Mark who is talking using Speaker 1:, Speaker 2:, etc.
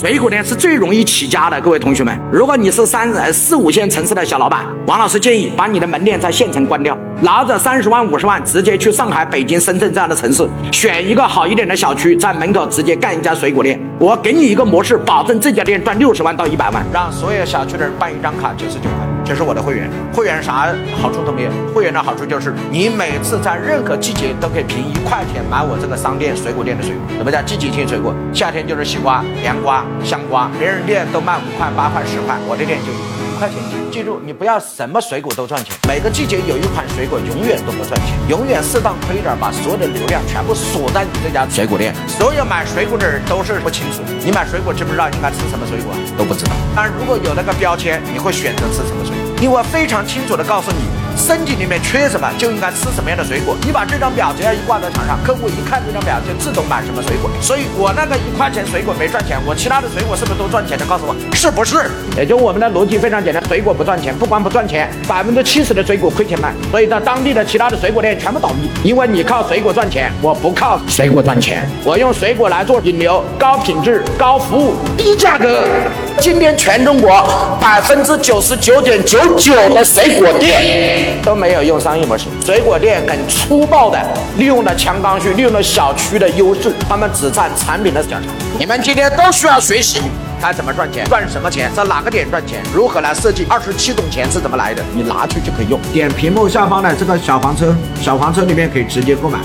Speaker 1: 水果店是最容易起家的，各位同学们。如果你是三四五线城市的小老板，王老师建议把你的门店在县城关掉，拿着三十万五十万直接去上海、北京、深圳这样的城市，选一个好一点的小区，在门口直接干一家水果店。我给你一个模式，保证这家店赚六十万到一百万，让所有小区的人办一张卡九十九块。这是我的会员，会员啥好处都没有。会员的好处就是你每次在任何季节都可以凭一块钱买我这个商店水果店的水果。什么叫季节性水果？夏天就是西瓜、凉瓜、香瓜，别人店都卖五块、八块、十块，我这店就一块钱一斤。记住，你不要什么水果都赚钱，每个季节有一款水果永远都不赚钱，永远适当亏点，把所有的流量全部锁在你这家水果店。所有买水果的人都是不清楚，你买水果知不知道应该吃什么水果？都不知道。但如果有那个标签，你会选择吃什么水果？因为非常清楚的告诉你，身体里面缺什么就应该吃什么样的水果。你把这张表只要一挂在墙上，客户一看这张表就自动买什么水果。所以我那个一块钱水果没赚钱，我其他的水果是不是都赚钱的？告诉我是不是？也就我们的逻辑非常简单，水果不赚钱，不光不赚钱，百分之七十的水果亏钱卖。所以在当地的其他的水果店全部倒闭，因为你靠水果赚钱，我不靠水果赚钱，我用水果来做引流，高品质、高服务、低价格。今天全中国百分之九十九点九九的水果店都没有用商业模式，水果店很粗暴的利用了强刚需，利用了小区的优势，他们只占产品的小差。你们今天都需要学习，该怎么赚钱，赚什么钱，在哪个点赚钱，如何来设计二十七种钱是怎么来的，你拿去就可以用。点屏幕下方的这个小黄车，小黄车里面可以直接购买。